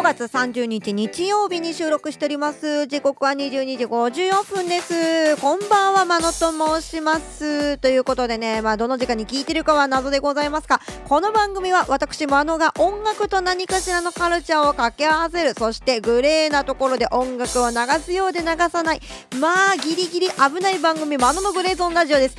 5月30日日曜日に収録しております。時刻は22時54分です。こんばんはまのと申します。ということでねまあどの時間に聞いてるかは謎でございますがこの番組は私まのが音楽と何かしらのカルチャーを掛け合わせるそしてグレーなところで音楽を流すようで流さないまあギリギリ危ない番組まののグレーゾーンラジオです。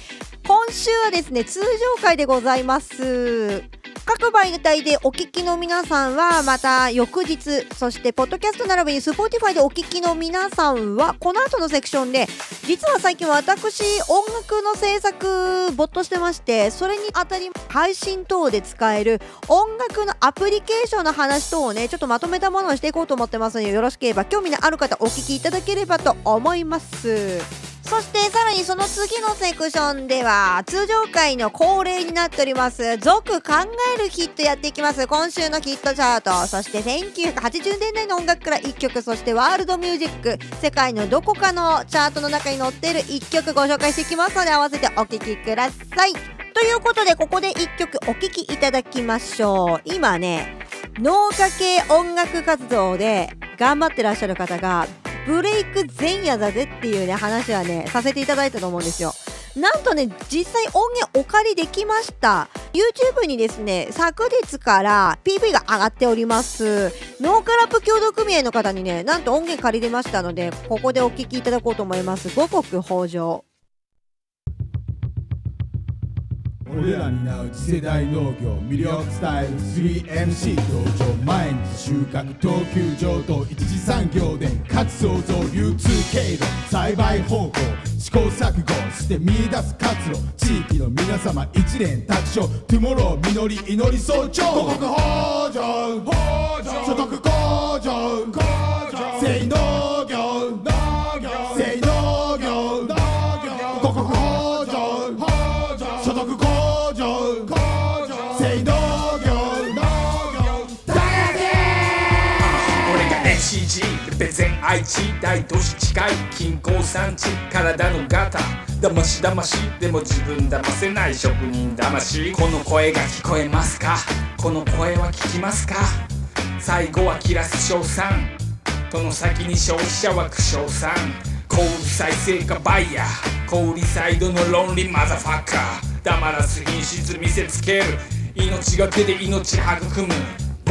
今週はですね通常回でございます。各媒体でお聞きの皆さんはまた翌日そしてポッドキャスト並びに Spotify でお聞きの皆さんはこの後のセクションで実は最近私音楽の制作没頭してましてそれにあたり配信等で使える音楽のアプリケーションの話等をねちょっとまとめたものをしていこうと思ってますのでよろしければ興味のある方お聞きいただければと思います。そしてさらにその次のセクションでは通常回の恒例になっております続考えるヒットやっていきます今週のヒットチャート。そして1980年代の音楽から1曲そしてワールドミュージック世界のどこかのチャートの中に載っている1曲ご紹介していきますので合わせてお聴きください。ということでここで1曲お聴きいただきましょう。今ね農家系音楽活動で頑張ってらっしゃる方がブレイク前夜だぜっていうね話はねさせていただいたと思うんですよ。なんとね実際音源お借りできました。YouTube にですね昨日から PV が上がっております。ノーカラップ協同組合の方にねなんと音源借りれましたのでここでお聴きいただこうと思います。五穀豊穣。俺らになう次世代農業魅力伝える 3MC 道場毎日収穫等級上等一次産業で価値創造流通経路栽培方法試行錯誤して見出す活路地域の皆様一連卓勝トゥモロー実り祈り早朝五穀豊穣所得愛知大都市近い金鉱産地体のガタ騙し騙しでも自分騙せない職人魂この声が聞こえますか？この声は聞きますか？最後は切らす称賛との先に消費者は苦笑さん。小売再生化バイヤー小売サイドの論理マザファッカー黙らす品質見せつける。命がけで命育む。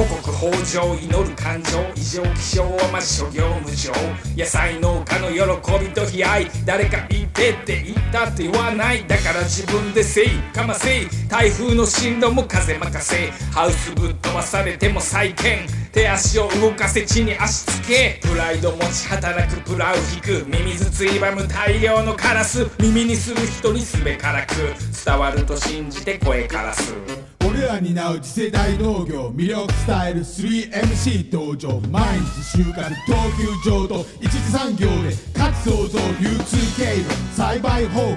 五穀豊穣祈る感情異常気象はまじ諸行無常野菜農家の喜びと悲哀誰か言ってって言ったって言わないだから自分でせい。かませ。い台風の進路も風任せ。ハウスぶっ飛ばされても再建。手足を動かせ地に足つけ。プライド持ち働くプラウ引く。ミミズついばむ大量のカラス。耳にする人にすべからく。伝わると信じて声からす。俺らになう次世代農業魅力伝える 3MC 道場毎日収穫等級上等一次産業で価値創造流通経路栽培方法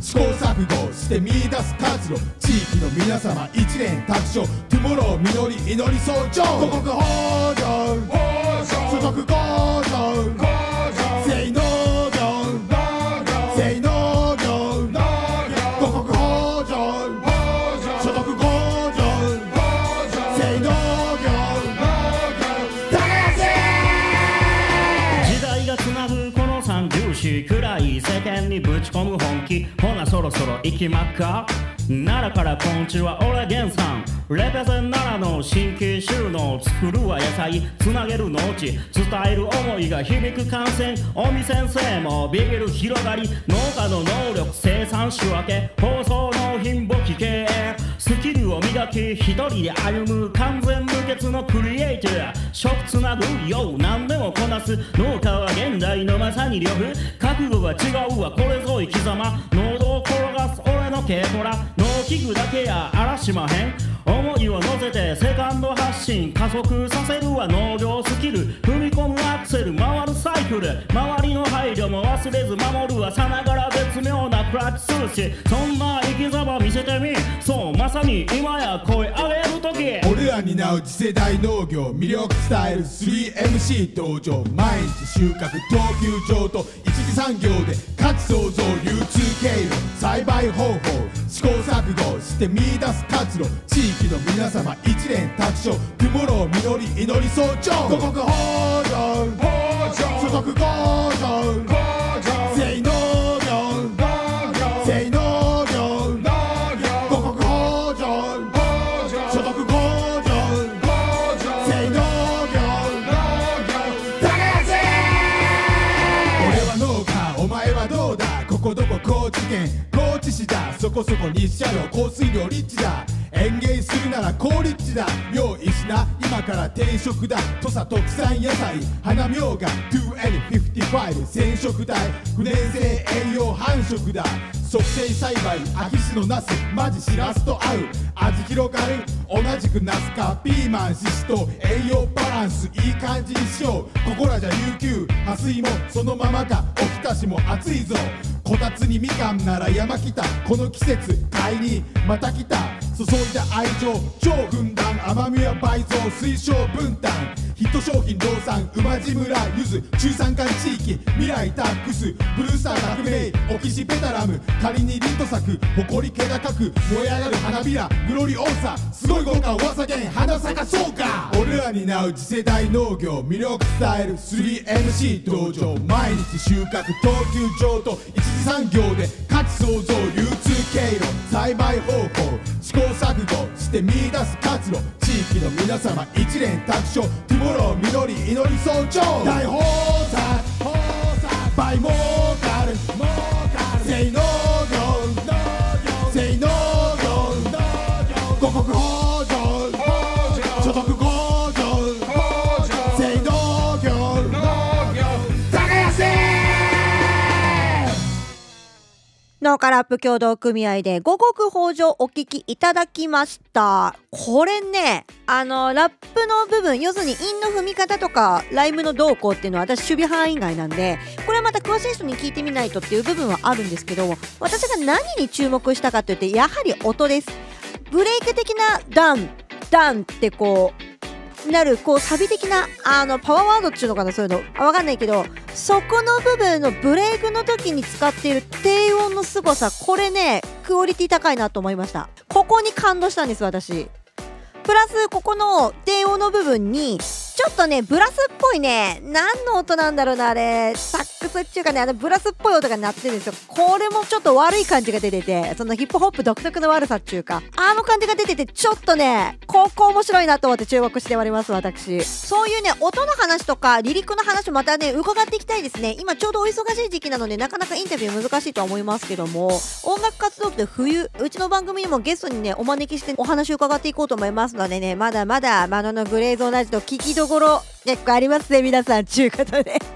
試行錯誤して見出す活路地域の皆様一連卓勝トゥモロー実り祈り早朝五穀豊穣所得向上ろそろ行きまっか？奈良からこんちは俺源さん。レペゼン奈良の神経収納作るは野菜。つなげる農地。伝える思いが響く感染尾身先生もビビる広がり。農家の能力生産仕分け。放送納品簿記経営スキルを磨き一人で歩む完全無欠のクリエイター食つなぐよう何でもこなす農家は現代のまさに呂布覚悟は違うわ。これぞ生き様。喉を転がす俺の軽トラ農機具だけや荒らしまへん。思いを乗せてセカンド発進加速させるは農業スキル。踏み込むアクセル回るサイクル。周りの配慮も忘れず守るはさながら絶妙なクラッチするしそんな生き様見せてみ。そうまさに今や声上げる時。俺ら担う次世代農業魅力伝える 3MC 道場。毎日収穫等級上と産業で価値創造流通経路栽培方法。試行錯誤。して見出す活路地域の皆様一連卓勝トゥモロー実り祈り早朝。五穀豊穣。所得向上全農こそこ日射量降水量リッチだ。園芸するなら高立地だ。用意しな。今から定食だ。土佐特産野菜。花みょうが。2N55 染色体。不燃性栄養繁殖だ。促成栽培。秋市のナス。マジしらすと合う。味広がる。同じくナスかピーマンししと栄養バランス。いい感じにしよう。ここらじゃ琉球破水もそのままか。おひたしも熱いぞ。こたつにみかんなら山来た。この季節買いにまた来た。注いだ愛情超ふんだん。甘みは倍増推奨分担。ヒット商品量産馬路村ゆず中山間地域未来タックスブルースター革命オキシペタラム仮にリント咲く誇り気高く燃え上がる花びらグロリオーサすごい豪華噂げん花咲かそうか。俺らに担う次世代農業魅力伝える 3MC 道場毎日収穫等級上と一次産業で価値創造流通経路栽培方法試行錯誤して見出す活路地域の皆様一連卓勝トゥモロー実り祈り早朝大豊作倍儲かる全農業農家ラップ協同組合で五穀豊穣お聞きいただきました。これねあのラップの部分要するに韻の踏み方とかライムの動向っていうのは私守備範囲外なんでこれはまた詳しい人に聞いてみないとっていう部分はあるんですけど私が何に注目したかというとやはり音です。ブレイク的なダンダンってこうなるこうサビ的なあのパワーワードっていうのかなそういうの。あわかんないけどそこの部分のブレイクの時に使っている低音の凄さこれねクオリティ高いなと思いました。ここに感動したんです私。プラスここの低音の部分にちょっとねブラスっぽいね何の音なんだろうなあれ。サックスっていうかねあのブラスっぽい音が鳴ってるんですよ。これもちょっと悪い感じが出ててそのヒップホップ独特の悪さっていうかあの感じが出ててちょっとねここ面白いなと思って注目しております私。そういうね音の話とかリリックの話またね伺っていきたいですね。今ちょうどお忙しい時期なのでなかなかインタビュー難しいとは思いますけども音楽活動って冬うちの番組にもゲストにねお招きしてお話を伺っていこうと思いますのでねまだまだマノのグレーゾーンラジオ聞きどころ結構ありますね皆さんちゅうことで。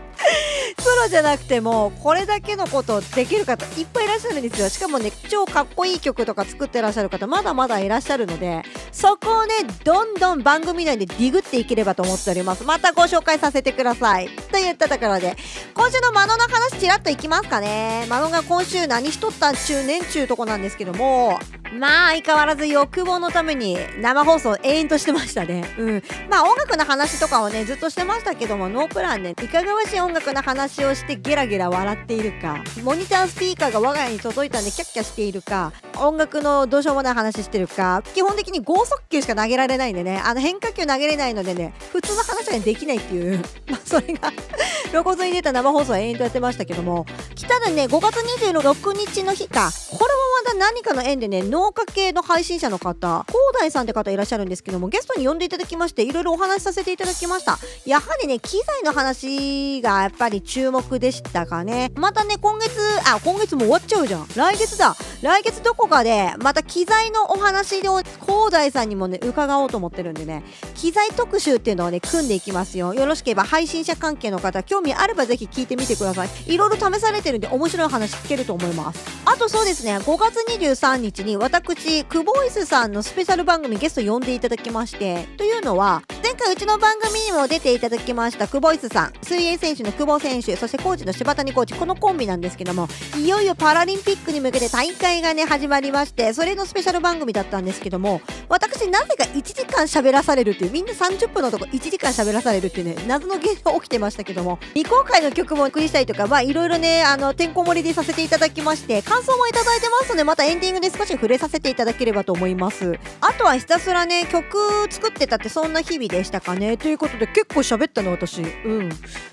プロじゃなくてもこれだけのことできる方いっぱいいらっしゃるんですよ。しかもね超かっこいい曲とか作ってらっしゃる方まだまだいらっしゃるのでそこをねどんどん番組内でディグっていければと思っております。またご紹介させてください。といったところで今週のマノの話ちらっといきますかね。マノが今週何しとったんちゅうねんちゅうとこなんですけどもまあ相変わらず欲望のために生放送延々としてましたね。うん。まあ音楽の話とかをねずっとしてましたけどもノープランでいかがわしい音楽の話をしてゲラゲラ笑っているかモニタースピーカーが我が家に届いたんでキャッキャしているか音楽のどうしようもない話してるか基本的に剛速球しか投げられないんでねあの変化球投げれないのでね普通の話はできないっていう まあそれが 露骨に出た生放送を延々とやってましたけども来たらね5月26日の日かこれもまた何かの縁でね農家系の配信者の方広大さんって方いらっしゃるんですけどもゲストに呼んでいただきましていろいろお話しさせていただきました。やはりね機材の話がやっぱり注目でしたかね。またね今月あ今月も終わっちゃうじゃん。来月だ。来月どこかでまた機材のお話を広大さんにもね伺おうと思ってるんでね。機材特集っていうのをね組んでいきますよ。よろしければ配信者関係の方興味あればぜひ聞いてみてください。いろいろ試されてるんで面白い話聞けると思います。あとそうですね5月23日に私クボイスさんのスペシャル番組ゲスト呼んでいただきまして。というのは前回うちの番組にも出ていただきました久保イスさん。水泳選手の久保選手そしてコーチの柴谷コーチ。このコンビなんですけどもいよいよパラリンピックに向けて大会がね始まりましてそれのスペシャル番組だったんですけども私なぜか1時間喋らされるっていうみんな30分のとこ1時間喋らされるっていうね謎の現象起きてましたけども未公開の曲もお送りしたりとかまあいろいろねあのてんこ盛りでさせていただきまして感想もいただいてますのでまたエンディングで少し触れさせていただければと思います。あとはひたすらね曲作ってたってそんな日々ででしたかね。ということで結構喋ったの私。うん。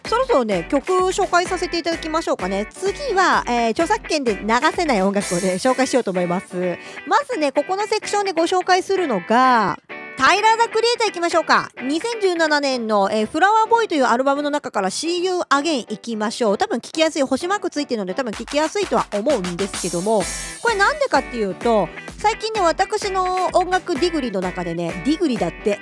そろそろね曲紹介させていただきましょうかね。次は、えー著作権で流せない音楽をね紹介しようと思います。まずねここのセクションでご紹介するのがタイラー・ザ・クリエイター行きましょうか。2017年の、えーフラワーボーイというアルバムの中から See You Again 行きましょう。多分聞きやすい星マークついてるので多分聞きやすいとは思うんですけども。これなんでかっていうと最近ね私の音楽ディグリの中でねディグリだって。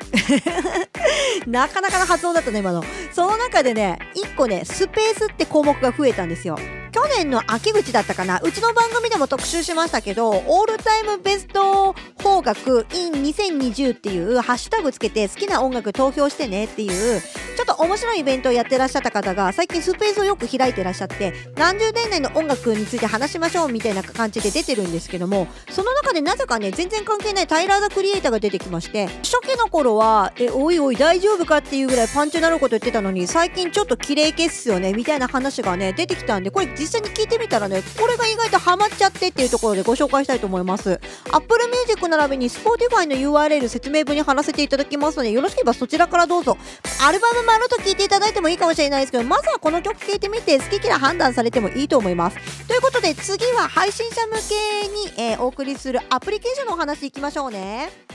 なかなかの発音だったね今の。その中でね1個ねスペースって項目が増えたんですよ。去年の秋口だったかな。うちの番組でも特集しましたけどオールタイムベスト邦楽 in 2020っていうハッシュタグつけて好きな音楽投票してねっていうちょっと面白いイベントをやってらっしゃった方が最近スペースをよく開いてらっしゃって何十年代の音楽について話しましょうみたいな感じで出てるんですけどもその中でなぜかね全然関係ないタイラー・ザ・クリエイターが出てきまして初期の頃はえおいおい大丈夫かっていうぐらいパンチのあること言ってたのに最近ちょっと綺麗消すよねみたいな話がね出てきたんでこれ実実際に聞いてみたらねこれが意外とハマっちゃってっていうところでご紹介したいと思います。Apple Music 並びに Spotify の URL 説明文に貼らせていただきますのでよろしければそちらからどうぞ。アルバム丸と聞いていただいてもいいかもしれないですけどまずはこの曲聴いてみて好き嫌い判断されてもいいと思います。ということで次は配信者向けに、えーお送りするアプリケーションのお話いきましょうね。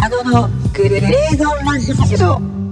謎のグレーゾーンラジオ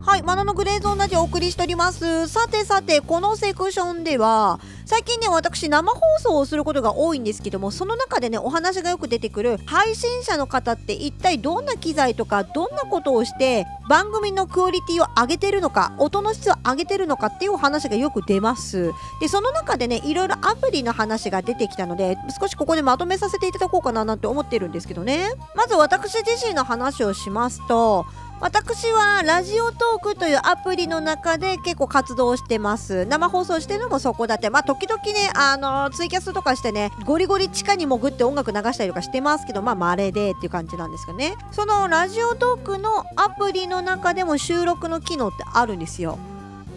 はい、マナのグレーゾーンラジオお送りしております。さてさて、このセクションでは、最近ね、私生放送をすることが多いんですけども、その中でね、お話がよく出てくる配信者の方って一体どんな機材とか、どんなことをして、番組のクオリティを上げてるのか、音の質を上げてるのかっていうお話がよく出ます。で、その中でね、いろいろアプリの話が出てきたので、少しここでまとめさせていただこうかななんて思ってるんですけどね。まず私自身の話をしますと、私はラジオトークというアプリの中で結構活動してます。生放送してるのもそこだって。まあ時々ねあのツイキャスとかしてねゴリゴリ地下に潜って音楽流したりとかしてますけどまあ稀でっていう感じなんですけどね。そのラジオトークのアプリの中でも収録の機能ってあるんですよ。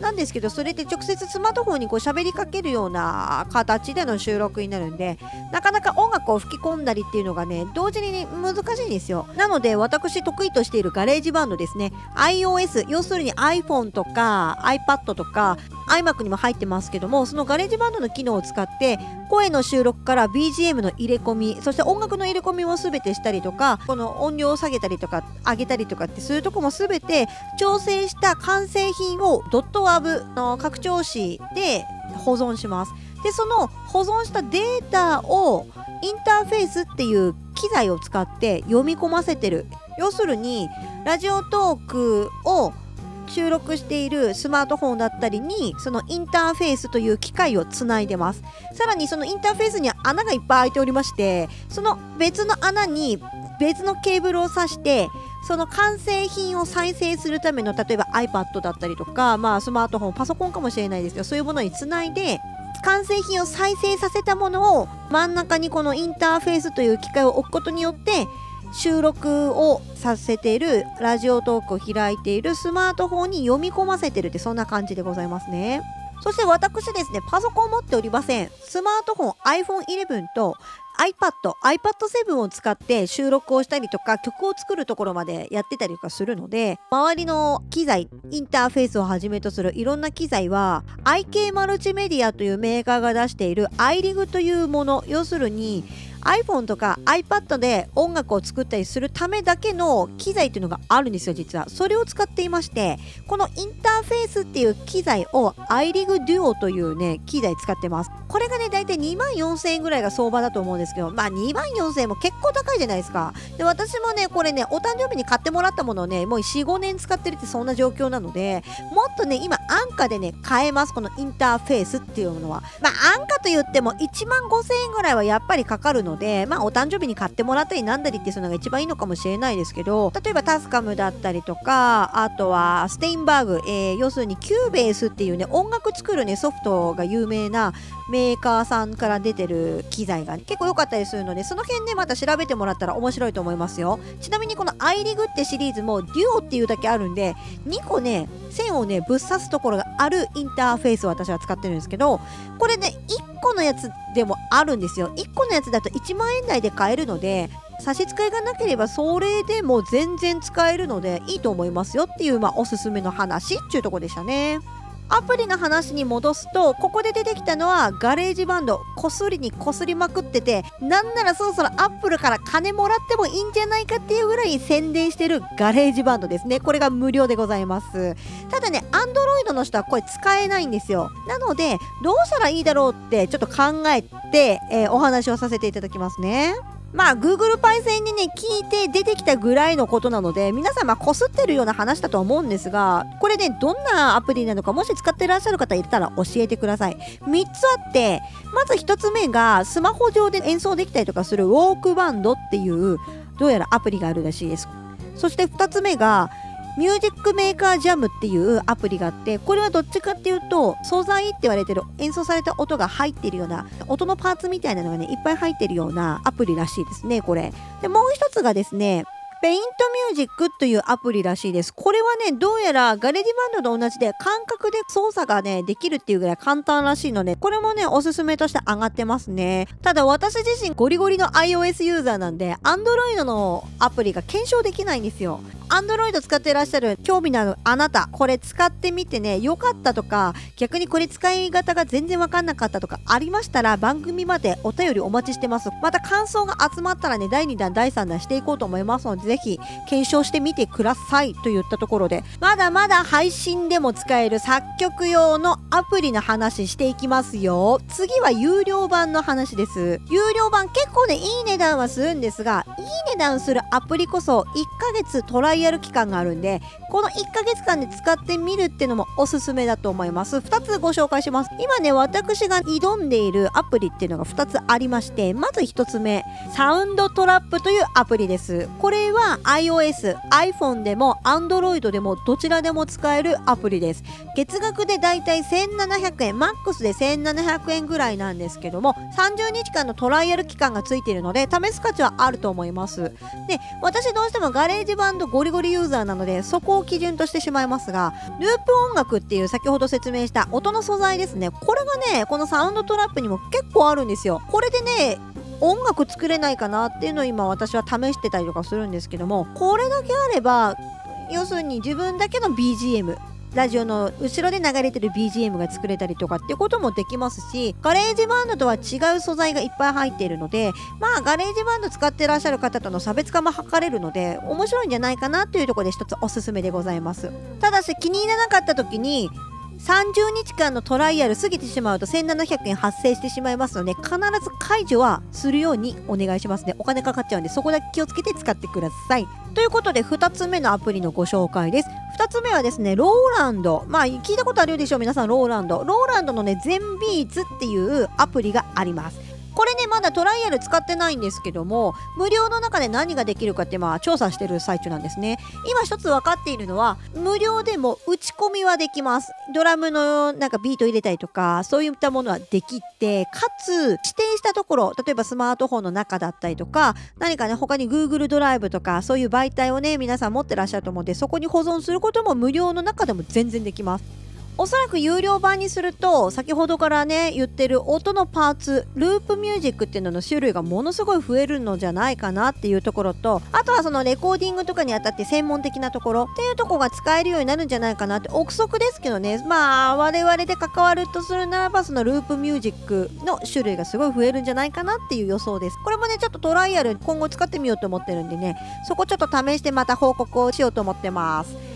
なんですけどそれって直接スマートフォンにこう喋りかけるような形での収録になるんでなかなか音楽を吹き込んだりっていうのがね同時に難しいんですよ。なので私得意としている GarageBand ですね。iOS 要するに iPhone とか iPad とか iMac にも入ってますけどもその GarageBand の機能を使って声の収録から BGM の入れ込みそして音楽の入れ込みも全てしたりとかこの音量を下げたりとか上げたりとかってそういうとこも全て調整した完成品をドットワブの拡張子で保存します。でその保存したデータをインターフェースっていう機材を使って読み込ませてる。要するにラジオトークを収録しているスマートフォンだったりにそのインターフェースという機械をつないでます。さらにそのインターフェースには穴がいっぱい開いておりましてその別の穴に別のケーブルを挿してその完成品を再生するための例えば iPad だったりとか、まあ、スマートフォンパソコンかもしれないですけどそういうものにつないで完成品を再生させたものを真ん中にこのインターフェースという機械を置くことによって収録をさせているラジオトークを開いているスマートフォンに読み込ませてるってそんな感じでございますね。そして私ですねパソコン持っておりません。スマートフォン iPhone11 と iPad、iPad7 を使って収録をしたりとか曲を作るところまでやってたりとかするので周りの機材インターフェースをはじめとするいろんな機材は IK マルチメディアというメーカーが出している iRig というもの。要するに iPhone とか iPad で音楽を作ったりするためだけの機材っていうのがあるんですよ実は。それを使っていましてこのインターフェースっていう機材を iRig Duo というね機材使ってます。これがね大体2万4000円ぐらいが相場だと思うんですけどまあ2万4000円も結構高いじゃないですか。で私もねこれねお誕生日に買ってもらったものをねもう45年使ってるってそんな状況なのでもっとね今安価でね買えます。このインターフェースっていうものは。まあ安価と言っても1万5000円ぐらいはやっぱりかかるののでまあお誕生日に買ってもらったりなんだりっていうのが一番いいのかもしれないですけど例えば TASCAM だったりとかあとは Steinberg、えー要するに Cubase っていうね音楽作るねソフトが有名なメーカーさんから出てる機材が結構良かったりするのでその辺ねまた調べてもらったら面白いと思いますよちなみにこの iRig ってシリーズもデュオっていうだけあるんで2個ね線をねぶっ刺すところがあるインターフェースを私は使ってるんですけどこれね1個のやつでもあるんですよ1個のやつだと1万円台で買えるので差し支えがなければそれでも全然使えるのでいいと思いますよっていう、まあ、おすすめの話っていうとこでしたね。アプリの話に戻すとここで出てきたのは GarageBand こすりにこすりまくっててなんならそろそろアップルから金もらってもいいんじゃないかっていうぐらい宣伝してる GarageBand ですね。これが無料でございます。ただねアンドロイドの人はこれ使えないんですよ。なのでどうしたらいいだろうってちょっと考えて、えーお話をさせていただきますね。まあ Google パイセンにね聞いて出てきたぐらいのことなので皆様こすってるような話だとは思うんですがこれねどんなアプリなのかもし使ってらっしゃる方いたら教えてください。3つあってまず1つ目がスマホ上で演奏できたりとかするウォークバンドっていうどうやらアプリがあるらしいです。そして2つ目が Music Maker JAM っていうアプリがあってこれはどっちかっていうと素材って言われてる演奏された音が入ってるような音のパーツみたいなのがねいっぱい入ってるようなアプリらしいですねこれ。でもう一つがですね Paint Music というアプリらしいです。これはね、どうやら GarageBand と同じで感覚で操作がね、できるっていうぐらい簡単らしいので、これもね、おすすめとして上がってますね。ただ私自身ゴリゴリの iOS ユーザーなんで、Android のアプリが検証できないんですよ。Android 使ってらっしゃる興味のあるあなた、これ使ってみてね、良かったとか、逆にこれ使い方が全然わかんなかったとかありましたら、番組までお便りお待ちしてます。また感想が集まったらね、第2弾、第3弾していこうと思いますので、ぜひ検証してみてくださいといったところで、まだまだ配信でも使える作曲用のアプリの話していきますよ。次は有料版の話です。有料版結構ね、いい値段はするんですが、いい値段するアプリこそ1ヶ月トライアル期間があるんで、この1ヶ月間で使ってみるってのもおすすめだと思います。2つご紹介します。今ね、私が挑んでいるアプリっていうのが2つありまして、まず1つ目、サウンドトラップというアプリです。これはは iOS、iPhone でも Android でもどちらでも使えるアプリです。月額でだいたい1700円、マックスで1700円ぐらいなんですけども、30日間のトライアル期間がついているので、試す価値はあると思います。で、私どうしても GarageBand ゴリゴリユーザーなので、そこを基準としてしまいますが、ループ音楽っていう先ほど説明した音の素材ですね。これがね、この Soundtrap にも結構あるんですよ。これでね、音楽作れないかなっていうのを今私は試してたりとかするんですけどもこれだけあれば要するに自分だけの BGM ラジオの後ろで流れてる BGM が作れたりとかっていうこともできますし GarageBand とは違う素材がいっぱい入っているのでまあ GarageBand 使ってらっしゃる方との差別化も図れるので面白いんじゃないかなというところで一つおすすめでございます。ただし気に入らなかった時に30日間のトライアル過ぎてしまうと1700円発生してしまいますので必ず解除はするようにお願いしますね。お金かかっちゃうんでそこだけ気をつけて使ってください。ということで2つ目のアプリのご紹介です。2つ目はですね Roland。まあ聞いたことあるでしょう皆さん Roland。Roland のね Zenbeats っていうアプリがあります。だトライアル使ってないんですけども無料の中で何ができるかってまあ調査してる最中なんですね。今一つ分かっているのは無料でも打ち込みはできます。ドラムのなんかビート入れたりとかそういったものはできてかつ指定したところ例えばスマートフォンの中だったりとか何かね他に Google ドライブとかそういう媒体をね皆さん持ってらっしゃると思うんでそこに保存することも無料の中でも全然できます。おそらく有料版にすると先ほどからね言ってる音のパーツループミュージックっていうのの種類がものすごい増えるのじゃないかなっていうところとあとはそのレコーディングとかにあたって専門的なところっていうところが使えるようになるんじゃないかなって憶測ですけどね。まあ我々で関わるとするならばそのループミュージックの種類がすごい増えるんじゃないかなっていう予想です。これもねちょっとトライアル今後使ってみようと思ってるんでねそこちょっと試してまた報告をしようと思ってます。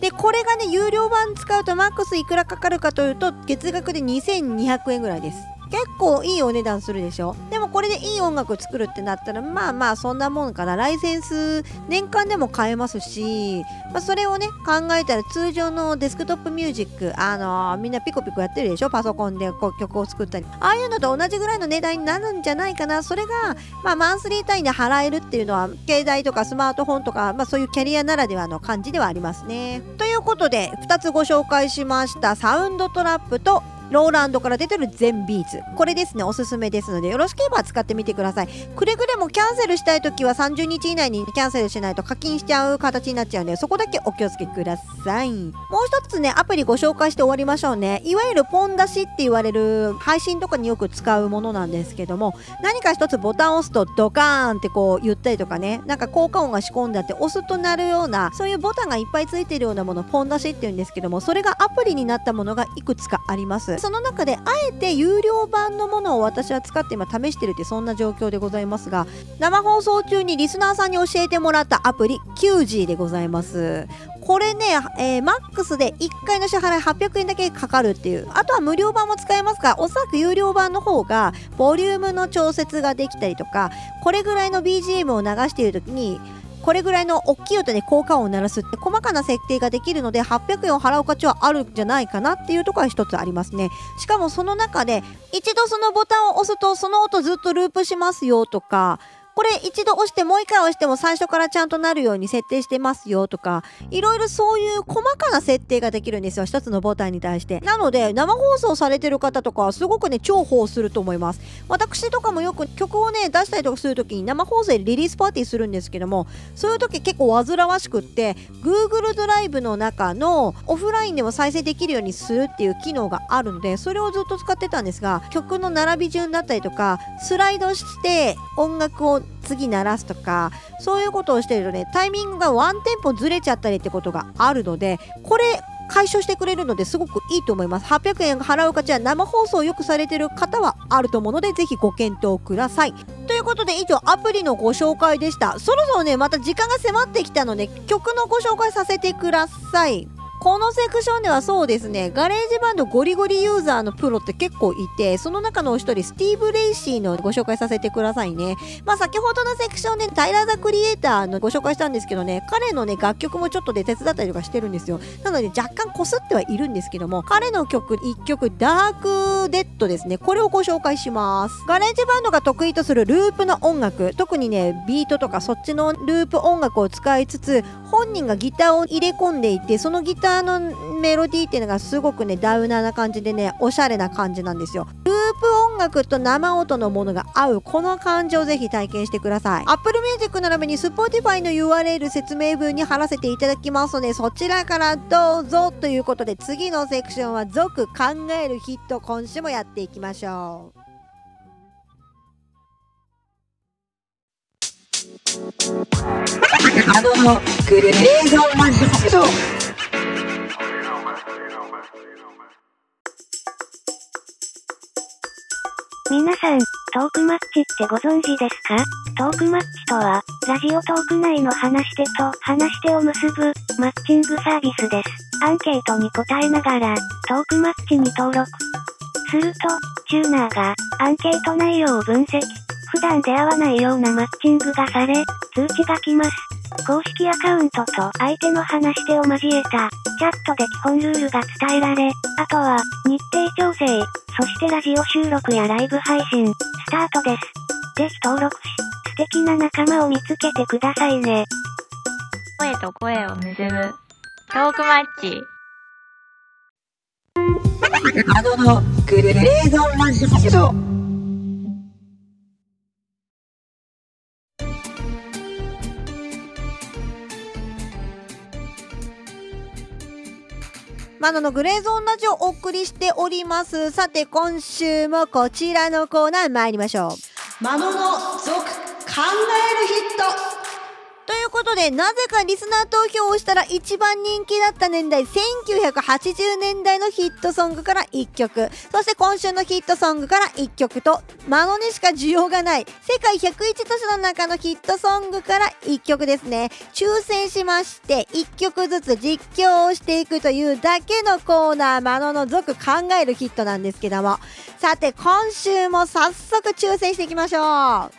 でこれがね有料版使うとマックスいくらかかるかというと月額で2200円ぐらいです。結構いいお値段するでしょ？でもこれでいい音楽作るってなったらまあまあそんなもんかな。ライセンス年間でも買えますし、まあ、それをね考えたら通常のデスクトップミュージックあのーみんなピコピコやってるでしょ？パソコンでこう曲を作ったり。ああいうのと同じぐらいの値段になるんじゃないかな。それがまあマンスリー単位で払えるっていうのは携帯とかスマートフォンとか、まあ、そういうキャリアならではの感じではありますね。ということで2つご紹介しました。サウンドトラップとローランドから出てる全ビーツ。これですねおすすめですのでよろしければ使ってみてください。くれぐれもキャンセルしたい時は30日以内にキャンセルしないと課金しちゃう形になっちゃうんでそこだけお気をつけください。もう一つねアプリご紹介して終わりましょうね。いわゆるポン出しって言われる配信とかによく使うものなんですけども何か一つボタンを押すとドカーンってこう言ったりとかね。なんか効果音が仕込んであって押すとなるようなそういうボタンがいっぱいついてるようなものポン出しって言うんですけどもそれがアプリになったものがいくつかあります。その中であえて有料版のものを私は使って今試してるってそんな状況でございますが生放送中にリスナーさんに教えてもらったアプリ QG でございます。これね、えーマックスで1回の支払い800円だけかかるっていう。あとは無料版も使えますがおそらく有料版の方がボリュームの調節ができたりとかこれぐらいの BGM を流している時にこれぐらいの大きい音で効果音を鳴らすって細かな設定ができるので800円を払う価値はあるんじゃないかなっていうところは一つありますね。しかもその中で一度そのボタンを押すとその音ずっとループしますよとかこれ一度押してもう一回押しても最初からちゃんとなるように設定してますよとかいろいろそういう細かな設定ができるんですよ。一つのボタンに対して。なので生放送されてる方とかすごくね重宝すると思います。私とかもよく曲をね出したりとかするときに生放送でリリースパーティーするんですけどもそういう時結構煩わしくって Google ドライブの中のオフラインでも再生できるようにするっていう機能があるのでそれをずっと使ってたんですが曲の並び順だったりとかスライドして音楽を次鳴らすとかそういうことをしてるとねタイミングがワンテンポずれちゃったりってことがあるのでこれ解消してくれるのですごくいいと思います。800円払う価値は生放送をよくされてる方はあると思うのでぜひご検討ください。ということで以上アプリのご紹介でした。そろそろねまた時間が迫ってきたので曲のご紹介させてください。このセクションではそうですね。 GarageBand ゴリゴリユーザーのプロって結構いてその中のお一人スティーブ・レイシーのご紹介させてくださいね。まあ先ほどのセクションでタイラー・ザ・クリエイターのご紹介したんですけどね彼のね楽曲もちょっとで手伝ったりとかしてるんですよ。なので若干こすってはいるんですけども彼の曲1曲 Dark Red ですね。これをご紹介します。 GarageBand が得意とするループの音楽特にねビートとかそっちのループ音楽を使いつつ本人がギターを入れ込んでいてそのギターのメロディーっていうのがすごくねダウナーな感じでねおしゃれな感じなんですよ。ループ音楽と生音のものが合うこの感じをぜひ体験してください。Apple Music 並びに Spotify の URL 説明文に貼らせていただきますのでそちらからどうぞということで次のセクションは続考えるヒット今週もやっていきましょう。あののグレーゾーンマジック皆さん、トークマッチってご存知ですか？トークマッチとは、ラジオトーク内の話し手と話し手を結ぶ、マッチングサービスです。アンケートに答えながら、トークマッチに登録。すると、チューナーが、アンケート内容を分析。普段出会わないようなマッチングがされ、通知が来ます。公式アカウントと相手の話し手を交えた、チャットで基本ルールが伝えられ、あとは、日程調整、そしてラジオ収録やライブ配信、スタートです。ぜひ登録し、素敵な仲間を見つけてくださいね。声と声を結ぶトークマッチあののグレーゾーンマジッマノのグレーゾーンラジオをお送りしております。さて今週もこちらのコーナー参りましょう。マノの続考えるヒット。いうことでなぜかリスナー投票をしたら一番人気だった年代1980年代のヒットソングから1曲。そして今週のヒットソングから1曲とマノにしか需要がない世界101都市の中のヒットソングから1曲ですね。抽選しまして1曲ずつ実況をしていくというだけのコーナーマノの続考えるヒットなんですけども。さて今週も早速抽選していきましょう。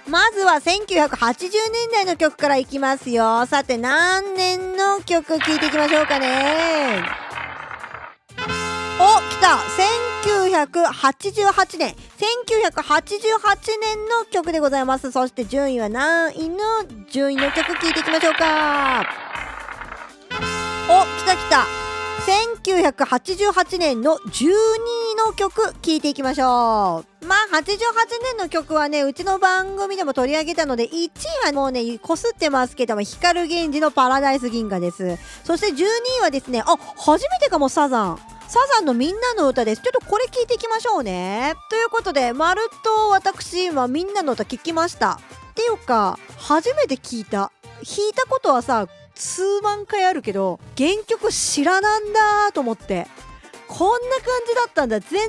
まずは1980年代の曲からいきますよ。さて何年の曲聴いていきましょうかね。お来た。1988年。1988年の曲でございます。そして順位は何位の順位の曲聴いていきましょうか。お来た来た。1988年の12位の曲聴いていきましょうまあ88年の曲はねうちの番組でも取り上げたので1位はもうねこすってますけども光源氏のパラダイス銀河ですそして12位はですねあ初めてかもサザンサザンのみんなの歌です。ちょっとこれ聞いていきましょうね。ということで、まるっと私はみんなの歌聞きました。っていうか、初めて聞いた。弾いたことはさ、数万回あるけど、原曲知らなんだと思って。こんな感じだったんだ。全然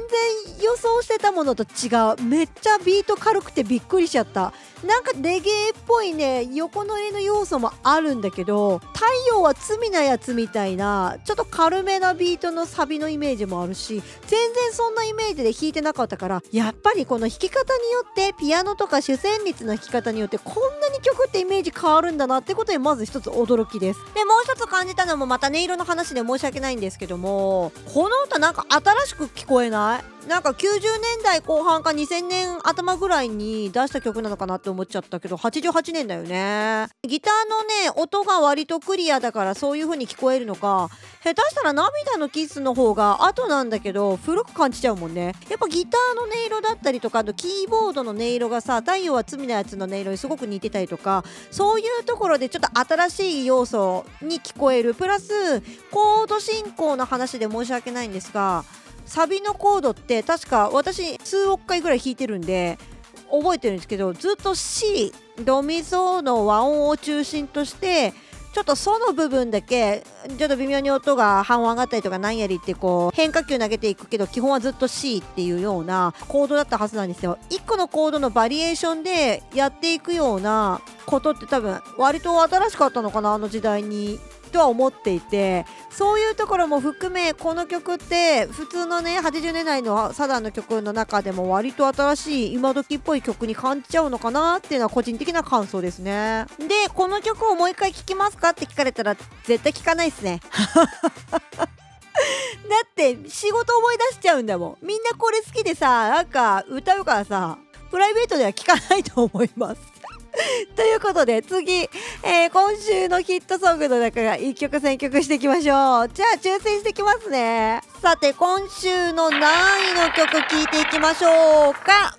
予想してたものと違う。めっちゃビート軽くてびっくりしちゃった。なんかレゲエっぽいね横乗りの要素もあるんだけど太陽は罪なやつみたいなちょっと軽めなビートのサビのイメージもあるし全然そんなイメージで弾いてなかったからやっぱりこの弾き方によってピアノとか主旋律の弾き方によってこんなに曲ってイメージ変わるんだなってことでまず一つ驚きです。でもう一つ感じたのもまた音色の話で申し訳ないんですけどもこの歌なんか新しく聞こえない？なんか90年代後半か2000年頭ぐらいに出した曲なのかなって思っちゃったけど88年だよね。ギターのね音が割とクリアだからそういう風に聞こえるのか下手したら涙のキスの方が後なんだけど古く感じちゃうもんね。やっぱギターの音色だったりとかあとキーボードの音色がさ太陽は罪なやつの音色にすごく似てたりとかそういうところでちょっと新しい要素に聞こえる。プラスコード進行の話で申し訳ないんですがサビのコードって確か私数億回ぐらい弾いてるんで覚えてるんですけどずっと C ドミソの和音を中心としてちょっとその部分だけちょっと微妙に音が半音上がったりとかなんやりってこう変化球投げていくけど基本はずっと C っていうようなコードだったはずなんですよ。1個のコードのバリエーションでやっていくようなことって多分割と新しかったのかなあの時代に。とは思っていてそういうところも含めこの曲って普通のね80年代のサザンの曲の中でも割と新しい今時っぽい曲に感じちゃうのかなっていうのは個人的な感想ですね。でこの曲をもう一回聴きますかって聞かれたら絶対聴かないですね。だって仕事思い出しちゃうんだもん。みんなこれ好きでさなんか歌うからさプライベートでは聴かないと思います。ということで次、えー今週のヒットソングの中から1曲選曲していきましょう。じゃあ抽選していきますね。さて今週の何位の曲聴いていきましょうか。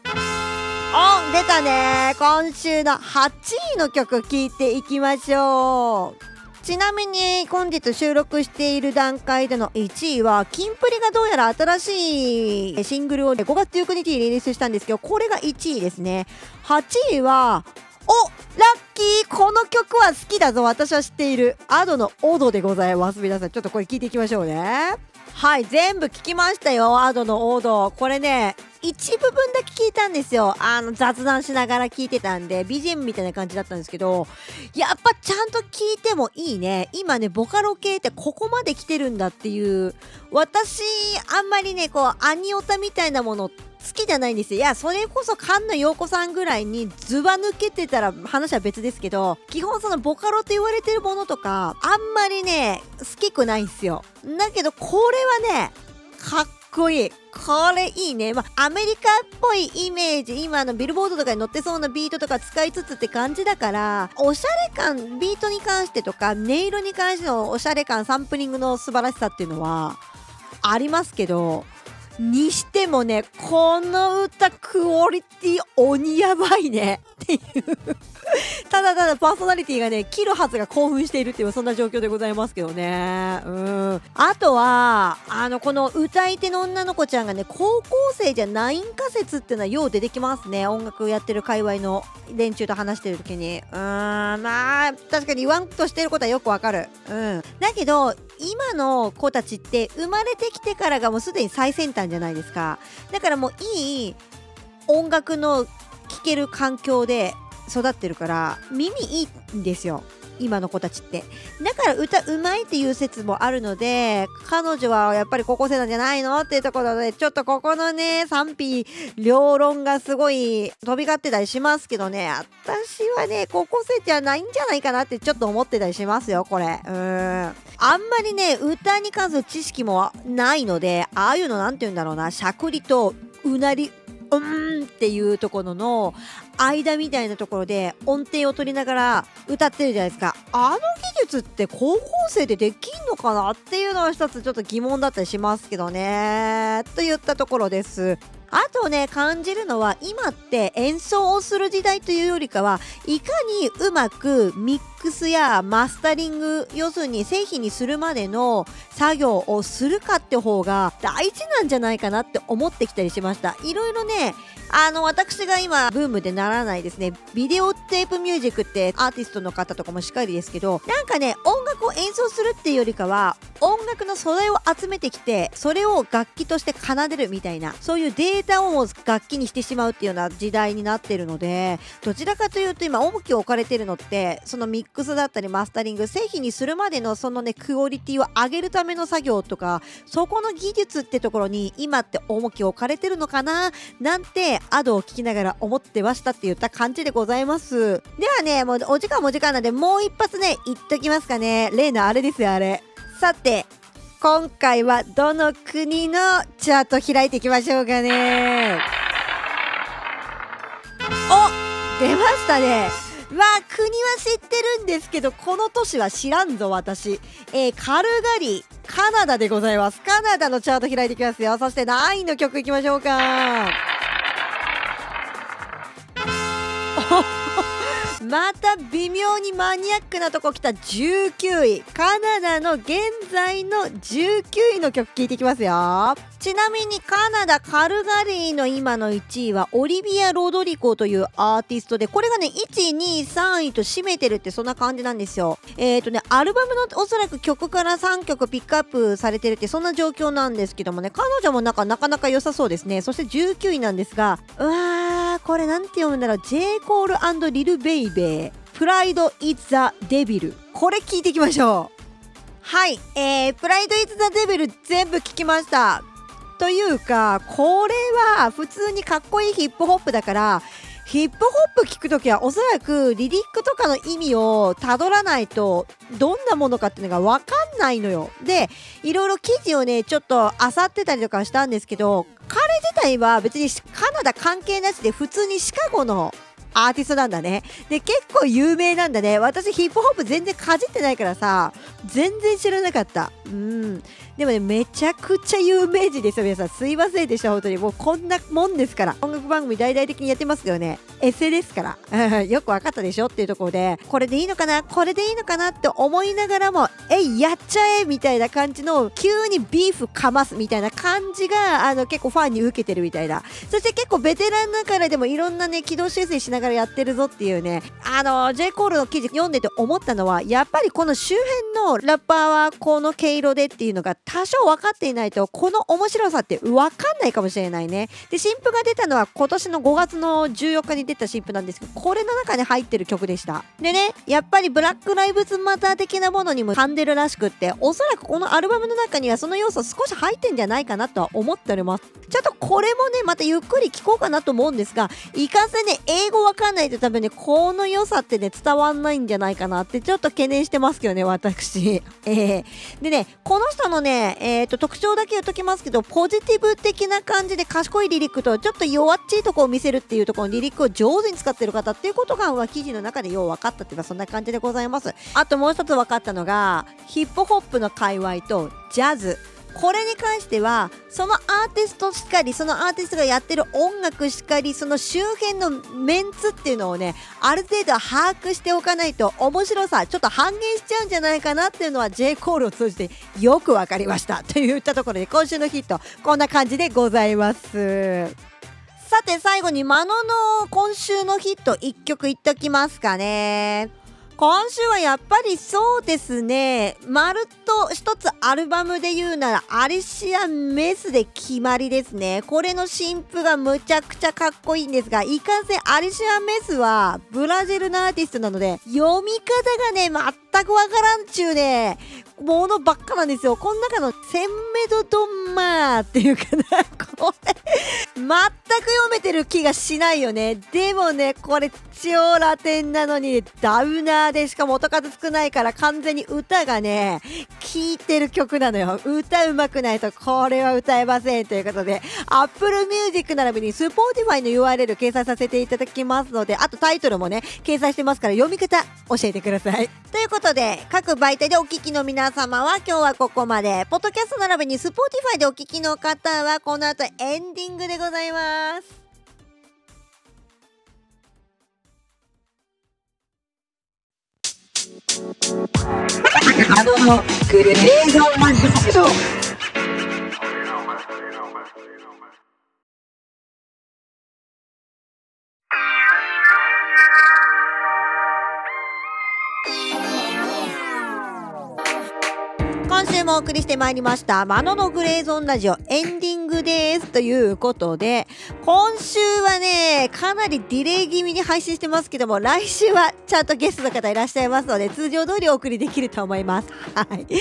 お出たね。今週の8位の曲聴いていきましょう。ちなみに本日収録している段階での1位はキンプリがどうやら新しいシングルを5月19日にリリースしたんですけどこれが1位ですね。8位はおラッキー。この曲は好きだぞ。私は知っている。アドのオドでございます。皆さんちょっとこれ聞いていきましょうね。はい全部聞きましたよ。アドのオドこれね一部分だけ聞いたんですよ。あの雑談しながら聞いてたんで BGM みたいな感じだったんですけどやっぱちゃんと聞いてもいいね。今ねボカロ系ってここまで来てるんだっていう私あんまりねこうアニオタみたいなものって好きじゃないんですよ。いやそれこそ菅野陽子さんぐらいにずば抜けてたら話は別ですけど基本そのボカロと言われてるものとかあんまりね好きくないんですよ。だけどこれはねかっこいい。これいいね。まあ、アメリカっぽいイメージ、今のビルボードとかに載ってそうなビートとか使いつつって感じだから、おしゃれ感、ビートに関してとか、音色に関してのおしゃれ感、サンプリングの素晴らしさっていうのは、ありますけど、にしてもね、この歌クオリティ鬼やばいね。っていう。ただただパーソナリティがね切るはずが興奮しているっていうそんな状況でございますけどね。うん。あとはあのこの歌い手の女の子ちゃんがね高校生じゃないんか説っていうのはよう出てきますね。音楽やってる界隈の連中と話してる時に。うーん。まあ確かに言わんとしてることはよくわかる。うん。だけど今の子たちって生まれてきてからがもうすでに最先端じゃないですか。だからもういい音楽の聴ける環境で育ってるから耳いいんですよ。今の子たちって。だから歌うまいっていう説もあるので彼女はやっぱり高校生なんじゃないのっていうところでちょっとここのね賛否両論がすごい飛び交ってたりしますけどね。私はね高校生じゃないんじゃないかなってちょっと思ってたりしますよこれ。うん。あんまりね歌に関する知識もないのでああいうのなんて言うんだろうなしゃくりとうなりうーんっていうところの間みたいなところで音程を取りながら歌ってるじゃないですか。あの技術って高校生でできんのかなっていうのは一つちょっと疑問だったりしますけどね。といったところです。あとね感じるのは今って演奏をする時代というよりかはいかにうまくミックスやマスタリング要するに製品にするまでの作業をするかって方が大事なんじゃないかなって思ってきたりしました。いろいろねあの私が今ブームでならないですね。ビデオテープミュージックってアーティストの方とかもしっかりですけどなんかね音楽を演奏するっていうよりかは音楽の素材を集めてきてそれを楽器として奏でるみたいなそういうデータを楽器にしてしまうっていうような時代になってるのでどちらかというと今重きを置かれてるのってそのミックスだったりマスタリング製品にするまでのそのねクオリティを上げるための作業とかそこの技術ってところに今って重きを置かれてるのかななんてアドを聞きながら思ってましたって言った感じでございます。ではねもうお時間もお時間なんでもう一発ね言っときますかね。例のあれですよあれ。さて今回はどの国のチャート開いていきましょうかね。お出ましたね。わあ国は知ってるんですけどこの都市は知らんぞ私、えー、カルガリーカナダでございます。カナダのチャート開いていきますよ。そして何位の曲いきましょうか。また微妙にマニアックなとこ来た19位。カナダの現在の19位の曲聴いていきますよ。ちなみにカナダカルガリーの今の1位はオリビア・ロドリコというアーティストでこれがね123位と占めてるってそんな感じなんですよ。えっ、ー、とねアルバムのおそらく曲から3曲ピックアップされてるってそんな状況なんですけどもね彼女もなんかなかなか良さそうですね。そして19位なんですがうわーこれなんて読むんだろう。J. コールリル・ベイベープライド・イッザ・デビルこれ聞いていきましょう。はいえー、プライド・イッザ・デビル全部聞きました。というかこれは普通にかっこいいヒップホップだからヒップホップ聞くときはおそらくリリックとかの意味をたどらないとどんなものかっていうのが分かんないのよ。でいろいろ記事をねちょっと漁ってたりとかしたんですけど彼自体は別にカナダ関係なしで普通にシカゴのアーティストなんだね。で、結構有名なんだね。私ヒップホップ全然かじってないからさ、全然知らなかった。うん。でもね、めちゃくちゃ有名人ですよ、皆さん。すいませんでした、本当に。もうこんなもんですから。音楽番組大々的にやってますけどね、エセですから。よくわかったでしょっていうところで、これでいいのかな？これでいいのかなって思いながらも、え、やっちゃえみたいな感じの、急にビーフかますみたいな感じが、あの、結構ファンに受けてるみたいな。そして結構ベテランだからでもいろんなね、軌道修正しながらやってるぞっていうね、あの、J. コールの記事読んでて思ったのは、やっぱりこの周辺のラッパーはこの毛色でっていうのが多少分かっていないとこの面白さって分かんないかもしれないねで新譜が出たのは今年の5月の14日に出た新譜なんですけどこれの中に入ってる曲でしたでねやっぱりブラックライブズマター的なものにも噛んでるらしくっておそらくこのアルバムの中にはその要素少し入ってんじゃないかなとは思っておりますちょっとこれもねまたゆっくり聴こうかなと思うんですがいかんせんね英語わかんないと多分ねこの良さってね伝わんないんじゃないかなってちょっと懸念してますけどね私。え、でねこの人のねえー、と特徴だけ言っときますけどポジティブ的な感じで賢いリリックとちょっと弱っちいとこを見せるっていうところのリリックを上手に使ってる方っていうことが記事の中でよう分かったっていうのはそんな感じでございます。あともう一つ分かったのがヒップホップの界隈とジャズ。これに関してはそのアーティストしかりそのアーティストがやってる音楽しかりその周辺のメンツっていうのをねある程度把握しておかないと面白さちょっと半減しちゃうんじゃないかなっていうのは J コールを通じてよく分かりました。といったところで今週のヒットこんな感じでございます。さて最後にマノの今週のヒット1曲いっときますかね。今週はやっぱりそうですね。まるっと一つアルバムで言うならアリシア・メスで決まりですね。これの新譜がむちゃくちゃかっこいいんですがいかんせんアリシア・メスはブラジルのアーティストなので読み方がね全くわからんちゅうねものばっかなんですよ。この中のセンメドドンマーっていうかなこれ。全く読めてる気がしないよね。でもねこれ超ラテンなのにダウナーでしかも音数少ないから完全に歌がね聴いてる曲なのよ。歌うまくないとこれは歌えませんということで Apple Music 並びに Spotify の URL 掲載させていただきますのであとタイトルもね掲載してますから読み方教えてください。ということで各媒体でお聞きの皆様は今日はここまで。ポッドキャスト並びに Spotify でお聞きの方はこの後エンディングでございます。あののグレーゾーンラジオ。もお送りしてまいりました「マノのグレーゾーンラジオ」エンディングですということで今週はねかなりディレイ気味に配信してますけども来週はちゃんとゲストの方いらっしゃいますので通常通りお送りできると思います。はい。来週のゲ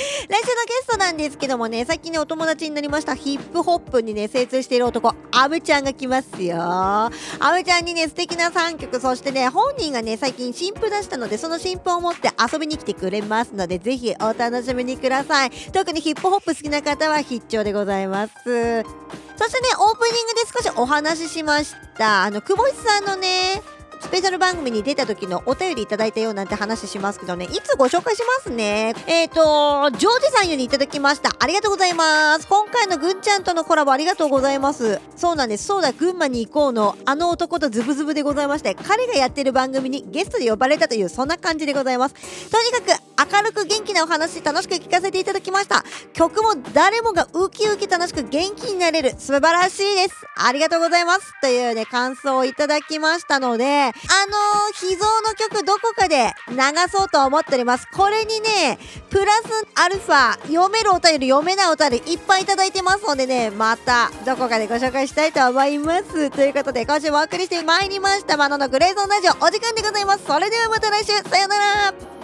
ストなんですけどもね最近ねお友達になりましたヒップホップにね精通している男アブちゃんが来ますよ。アブちゃんにね素敵な3曲そしてね本人がね最近新譜出したのでその新譜を持って遊びに来てくれますのでぜひお楽しみにください。特にヒップホップ好きな方は必聴でございます。そしてねオープニングで少しお話ししました。あの久保井さんのねスペシャル番組に出た時のお便りいただいたよなんて話しますけどね。いつご紹介しますね？えっ、ー、とジョージさんよりいただきました。ありがとうございます。今回のぐんちゃんとのコラボありがとうございます。そうなんです。そうだ群馬に行こうのあの男とズブズブでございまして彼がやってる番組にゲストで呼ばれたというそんな感じでございます。とにかく明るく元気なお話楽しく聞かせていただきました。曲も誰もがウキウキ楽しく元気になれる。素晴らしいです。ありがとうございます。というね感想をいただきましたのであのー、秘蔵の曲どこかで流そうと思っております。これにねプラスアルファ読めるお便り読めないお便りいっぱいいただいてますのでねまたどこかでご紹介したいと思います。ということで今週もお送りしてまいりました。マノのグレーゾーンラジオお時間でございます。それではまた来週。さようなら。